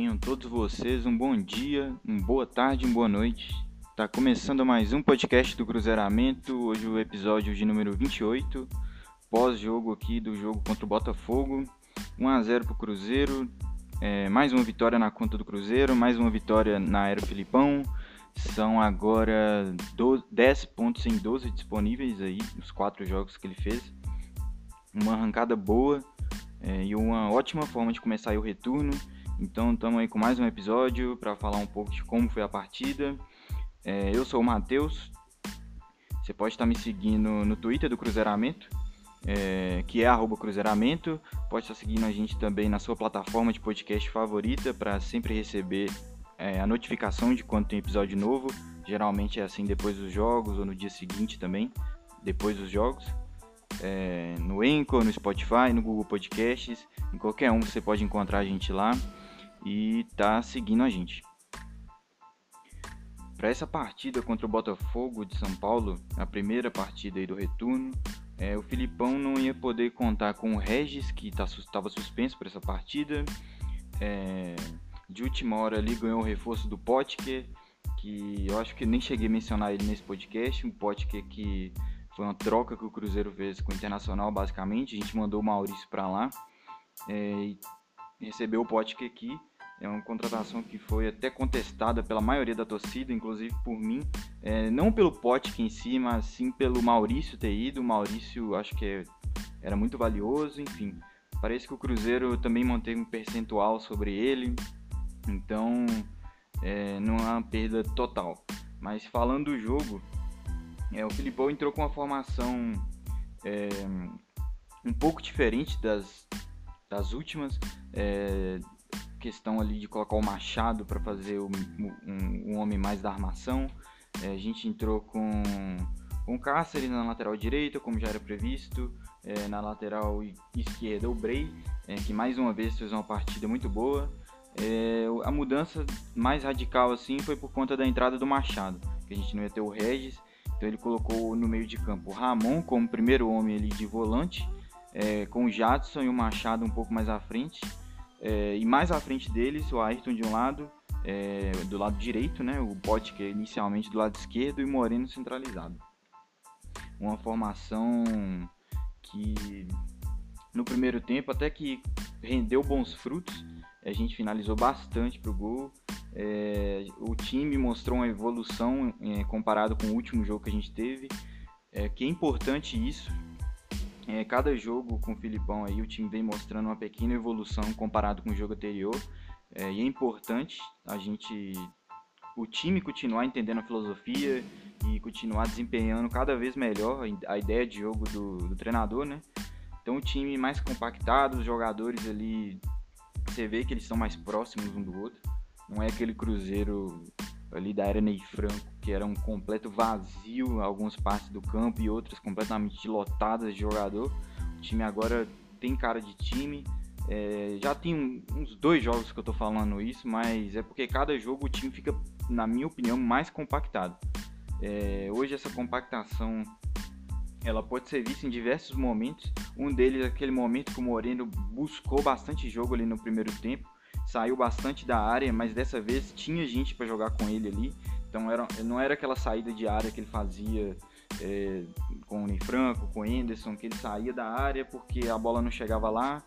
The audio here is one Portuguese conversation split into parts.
Tenham todos vocês um bom dia, uma boa tarde, uma boa noite. Tá começando mais um podcast do Cruzeiramento, hoje o episódio de número 28, pós-jogo aqui do jogo contra o Botafogo. 1 a 0 pro Cruzeiro, é, mais uma vitória na conta do Cruzeiro, mais uma vitória na Aero Filipão. São agora 12, 10 pontos em 12 disponíveis aí, nos quatro jogos que ele fez. Uma arrancada boa é, e uma ótima forma de começar o retorno. Então estamos aí com mais um episódio para falar um pouco de como foi a partida. É, eu sou o Matheus. Você pode estar me seguindo no Twitter do Cruzeiramento, é, que é arroba Cruzeiramento. Pode estar seguindo a gente também na sua plataforma de podcast favorita para sempre receber é, a notificação de quando tem episódio novo. Geralmente é assim depois dos jogos ou no dia seguinte também, depois dos jogos é, no Anchor, no Spotify, no Google Podcasts, em qualquer um você pode encontrar a gente lá e tá seguindo a gente. Para essa partida contra o Botafogo de São Paulo, a primeira partida do retorno, é, o Filipão não ia poder contar com o Regis, que estava tá, suspenso para essa partida. É, de última hora ali ganhou o reforço do Potker, que eu acho que nem cheguei a mencionar ele nesse podcast, um Potker que foi uma troca que o Cruzeiro fez com o Internacional, basicamente. A gente mandou o Maurício para lá é, e recebeu o Potker aqui. É uma contratação que foi até contestada pela maioria da torcida, inclusive por mim. É, não pelo Potker em si, mas sim pelo Maurício ter ido. O Maurício acho que é, era muito valioso, enfim. Parece que o Cruzeiro também manteve um percentual sobre ele. Então, é, não é uma perda total. Mas falando do jogo, é, o Filipão entrou com uma formação é, um pouco diferente das, das últimas. É, questão ali de colocar o Machado para fazer o, um, um, homem mais da armação. É, a gente entrou com, com Cáceres na lateral direita, como já era previsto. É, na lateral esquerda, o Bray, é, que mais uma vez fez uma partida muito boa. É, a mudança mais radical assim foi por conta da entrada do Machado, que a gente não ia ter o Regis então ele colocou no meio de campo o Ramon como primeiro homem ali de volante, é, com o Jadson e o Machado um pouco mais à frente. É, e mais à frente deles, o Ayrton de um lado, é, do lado direito, né, o Potker é inicialmente do lado esquerdo e Moreno centralizado. Uma formação que no primeiro tempo até que rendeu bons frutos, a gente finalizou bastante para o gol. É, o time mostrou uma evolução é, comparado com o último jogo que a gente teve, é, que é importante isso. É, cada jogo com o Filipão aí o time vem mostrando uma pequena evolução comparado com o jogo anterior. É, e é importante a gente, o time continuar entendendo a filosofia e continuar desempenhando cada vez melhor a ideia de jogo do, do treinador, né? Então o time mais compactado, os jogadores ali, você vê que eles estão mais próximos um do outro. Não é aquele Cruzeiro ali da era Ney Franco, que era um completo vazio, algumas partes do campo e outras completamente lotadas de jogador. O time agora tem cara de time. É, já tem uns dois jogos que eu tô falando isso, mas é porque cada jogo o time fica, na minha opinião, mais compactado. É, hoje essa compactação ela pode ser vista em diversos momentos. Um deles é aquele momento que o Moreno buscou bastante jogo ali no primeiro tempo saiu bastante da área, mas dessa vez tinha gente para jogar com ele ali. Então era, não era aquela saída de área que ele fazia é, com o Ney Franco, com o Anderson, que ele saía da área porque a bola não chegava lá,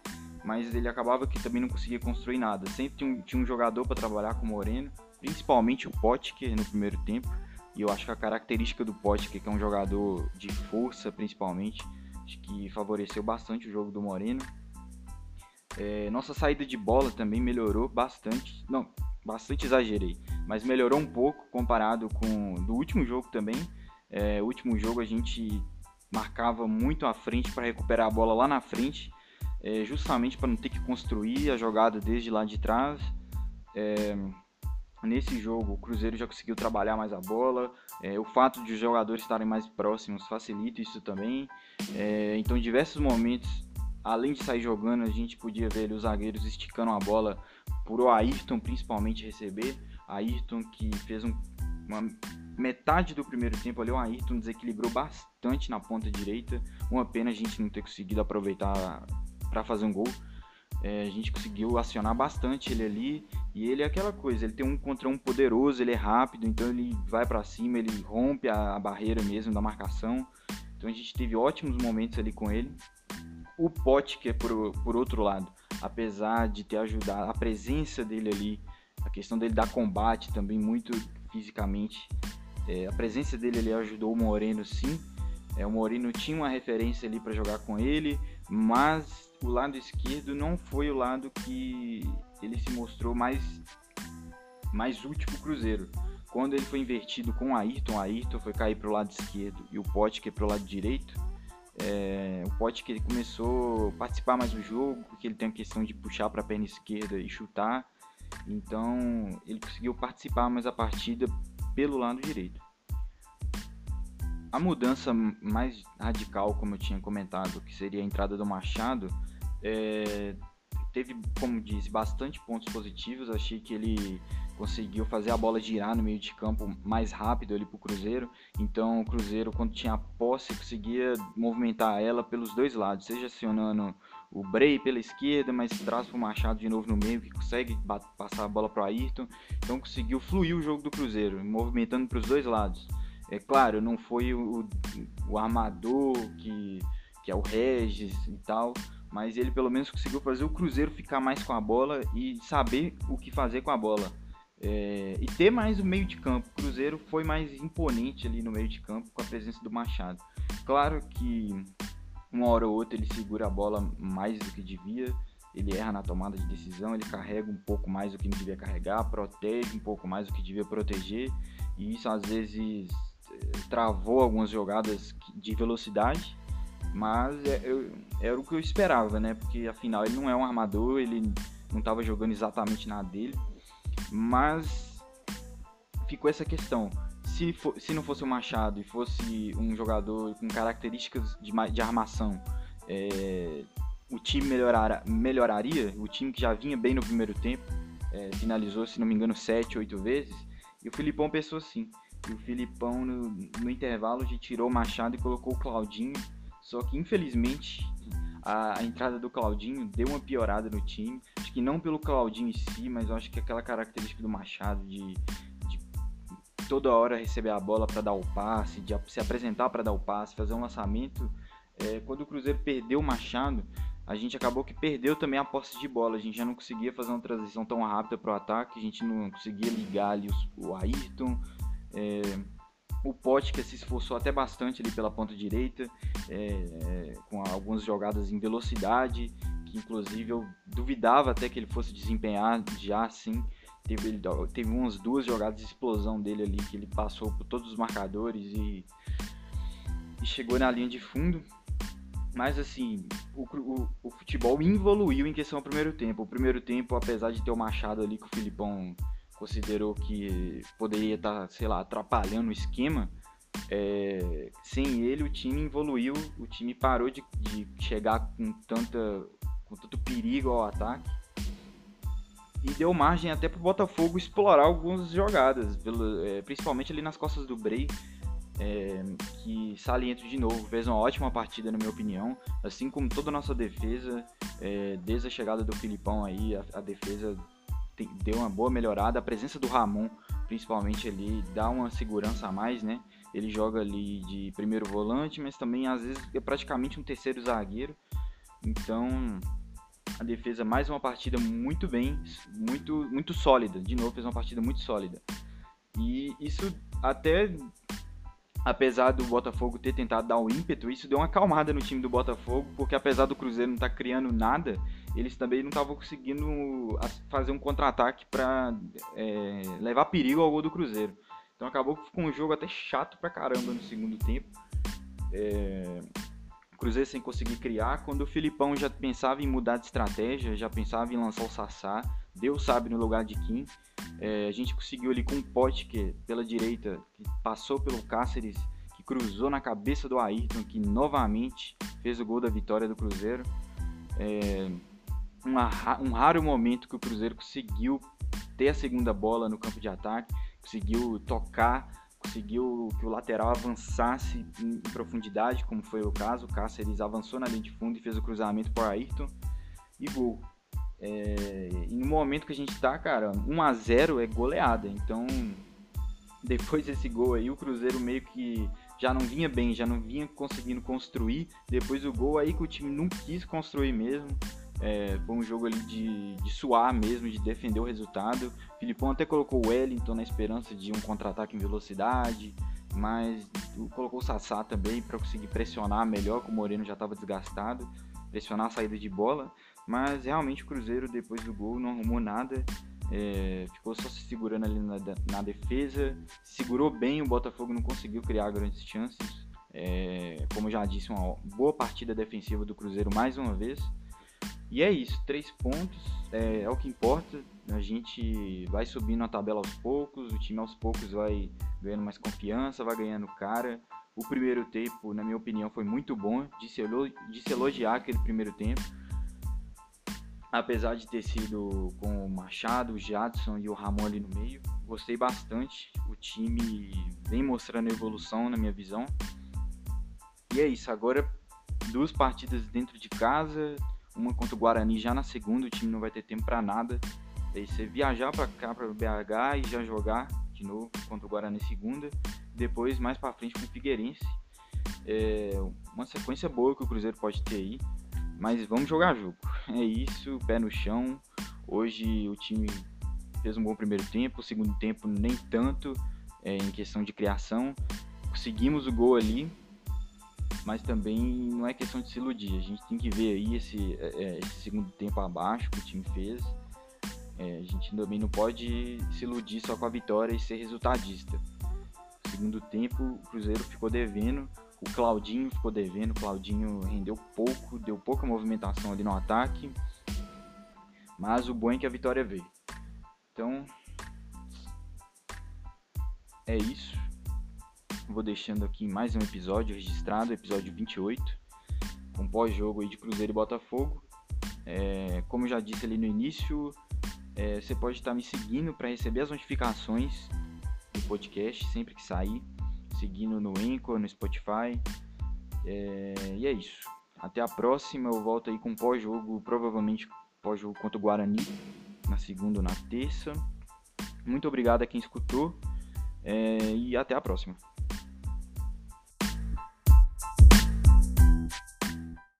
mas ele acabava que também não conseguia construir nada. Sempre tinha um, tinha um jogador para trabalhar com o Moreno, principalmente o Potker no primeiro tempo. E eu acho que a característica do Potker, que é um jogador de força principalmente, que favoreceu bastante o jogo do Moreno. É, nossa saída de bola também melhorou bastante. Não, bastante exagerei, mas melhorou um pouco comparado com do último jogo também. É, o último jogo a gente marcava muito à frente para recuperar a bola lá na frente, é, justamente para não ter que construir a jogada desde lá de trás. É, nesse jogo, o Cruzeiro já conseguiu trabalhar mais a bola. É, o fato de os jogadores estarem mais próximos facilita isso também. É, então, em diversos momentos além de sair jogando, a gente podia ver os zagueiros esticando a bola por o Ayrton principalmente receber. Ayrton que fez um, uma metade do primeiro tempo ali, o Ayrton desequilibrou bastante na ponta direita. Uma pena a gente não ter conseguido aproveitar para fazer um gol. É, a gente conseguiu acionar bastante ele ali. E ele é aquela coisa, ele tem um contra um poderoso, ele é rápido, então ele vai para cima, ele rompe a, a, barreira mesmo da marcação. Então a gente teve ótimos momentos ali com ele. O que é por, por outro lado, apesar de ter ajudado, a presença dele ali, a questão dele dar combate também muito fisicamente, é, a presença dele ali ajudou o Moreno sim. É, o Moreno tinha uma referência ali para jogar com ele, mas o lado esquerdo não foi o lado que ele se mostrou mais, mais útil para o Cruzeiro. Quando ele foi invertido com o Ayrton, o Ayrton foi cair para o lado esquerdo e o Potker para o lado direito. É, o Potker começou a participar mais do jogo, porque ele tem a questão de puxar para a perna esquerda e chutar. Então ele conseguiu participar mais da partida pelo lado direito. A mudança mais radical, como eu tinha comentado, que seria a entrada do Machado, é, teve, como disse, bastante pontos positivos. Achei que ele conseguiu fazer a bola girar no meio de campo mais rápido ali para o Cruzeiro. Então o Cruzeiro, quando tinha posse, conseguia movimentar ela pelos dois lados, seja acionando o Bray pela esquerda, mas traz para o Machado de novo no meio, que consegue passar a bola para o Ayrton. Então conseguiu fluir o jogo do Cruzeiro, movimentando para os dois lados. É claro, não foi o, o armador que, que é o Regis e tal, mas ele pelo menos conseguiu fazer o Cruzeiro ficar mais com a bola e saber o que fazer com a bola. É, e ter mais o meio de campo. O Cruzeiro foi mais imponente ali no meio de campo com a presença do Machado. Claro que uma hora ou outra ele segura a bola mais do que devia, ele erra na tomada de decisão, ele carrega um pouco mais do que não devia carregar, protege um pouco mais do que devia proteger, e isso às vezes é, travou algumas jogadas de velocidade mas é, era o que eu esperava, né? Porque afinal ele não é um armador, ele não estava jogando exatamente nada dele. Mas ficou essa questão. Se, for, se não fosse o Machado e fosse um jogador com características de, de armação, é, o time melhorar, melhoraria. O time que já vinha bem no primeiro tempo, é, finalizou, se não me engano, 7, 8 vezes. E o Filipão pensou assim. E o Filipão, no, no intervalo, já tirou o Machado e colocou o Claudinho só que infelizmente a, a, entrada do Claudinho deu uma piorada no time. Acho que não pelo Claudinho em si, mas eu acho que aquela característica do Machado de, de toda hora receber a bola para dar o passe, de se apresentar para dar o passe, fazer um lançamento. É, quando o Cruzeiro perdeu o Machado, a gente acabou que perdeu também a posse de bola. A gente já não conseguia fazer uma transição tão rápida para o ataque, a gente não conseguia ligar ali os, o Ayrton. É, o que se esforçou até bastante ali pela ponta direita, é, com algumas jogadas em velocidade, que inclusive eu duvidava até que ele fosse desempenhar já assim. Teve, teve umas duas jogadas de explosão dele ali, que ele passou por todos os marcadores e, e chegou na linha de fundo. Mas assim, o, o, o, futebol evoluiu em questão ao primeiro tempo. O primeiro tempo, apesar de ter o Machado ali que o Filipão considerou que poderia estar, tá, sei lá, atrapalhando o esquema, é, sem ele o time evoluiu, o time parou de, de chegar com, tanta, com tanto perigo ao ataque e deu margem até para o Botafogo explorar algumas jogadas, pelo, é, principalmente ali nas costas do Bray, é, que saliento de novo, fez uma ótima partida na minha opinião, assim como toda a nossa defesa, é, desde a chegada do Filipão aí, a, a defesa deu uma boa melhorada. A presença do Ramon, principalmente ali, dá uma segurança a mais, né? Ele joga ali de primeiro volante, mas também às vezes é praticamente um terceiro zagueiro. Então, a defesa mais uma partida muito bem, muito muito sólida. De novo fez uma partida muito sólida. E isso até apesar do Botafogo ter tentado dar um ímpeto, isso deu uma acalmada no time do Botafogo, porque apesar do Cruzeiro não estar tá criando nada, eles também não estavam conseguindo fazer um contra-ataque para é, levar perigo ao gol do Cruzeiro. Então acabou com um jogo até chato pra caramba no segundo tempo. É, Cruzeiro sem conseguir criar. Quando o Filipão já pensava em mudar de estratégia, já pensava em lançar o Sassá, Deus sabe no lugar de quem. É, a gente conseguiu ali com o que pela direita, que passou pelo Cáceres, que cruzou na cabeça do Ayrton, que novamente fez o gol da vitória do Cruzeiro. É, uma, um raro momento que o Cruzeiro conseguiu ter a segunda bola no campo de ataque, conseguiu tocar, conseguiu que o lateral avançasse em profundidade, como foi o caso. O Cáceres avançou na linha de fundo e fez o cruzamento para Ayrton e gol. É, e no momento que a gente tá, cara, 1 a 0 é goleada. Então, depois desse gol aí, o Cruzeiro meio que já não vinha bem, já não vinha conseguindo construir. Depois do gol aí que o time não quis construir mesmo. É, foi um jogo ali de, de suar mesmo, de defender o resultado. Filipão até colocou o Wellington na esperança de um contra-ataque em velocidade, mas colocou o Sassá também para conseguir pressionar melhor, que o Moreno já estava desgastado, pressionar a saída de bola. Mas realmente o Cruzeiro, depois do gol, não arrumou nada. É, ficou só se segurando ali na, na, defesa. Segurou bem, o Botafogo não conseguiu criar grandes chances. É, como já disse, uma boa partida defensiva do Cruzeiro mais uma vez. E é isso, três pontos é, é, o que importa. A gente vai subindo a tabela aos poucos, o time aos poucos vai ganhando mais confiança, vai ganhando cara. O primeiro tempo, na minha opinião, foi muito bom de se, elogiar aquele primeiro tempo apesar de ter sido com o Machado, o Jadson e o Ramon ali no meio. Gostei bastante. O time vem mostrando evolução na minha visão. E é isso. Agora, duas partidas dentro de casa, uma contra o Guarani já na segunda. O time não vai ter tempo para nada. Aí você viajar para cá, para BH e já jogar de novo contra o Guarani segunda. Depois, mais para frente, com o Figueirense. É uma sequência boa que o Cruzeiro pode ter aí. Mas vamos jogar jogo. É isso, pé no chão. Hoje o time fez um bom primeiro tempo, o segundo tempo nem tanto é, em questão de criação. Conseguimos o gol ali, mas também não é questão de se iludir. A gente tem que ver aí esse, é, é esse segundo tempo abaixo que o time fez. É, a gente também não pode se iludir só com a vitória e ser resultadista. Segundo tempo, o Cruzeiro ficou devendo. O Claudinho ficou devendo, o Claudinho rendeu pouco, deu pouca movimentação ali no ataque. Mas o bom é que a vitória veio. Então, é isso. Vou deixando aqui mais um episódio registrado, episódio 28, com pós-jogo aí de Cruzeiro e Botafogo. É, como já disse ali no início, é, você pode estar me seguindo para receber as notificações do podcast sempre que sair seguindo no Anchor, no Spotify. É, e é isso. Até a próxima. Eu volto aí com pós-jogo, provavelmente pós-jogo contra o Guarani, na segunda ou na terça. Muito obrigado a quem escutou é, e até a próxima.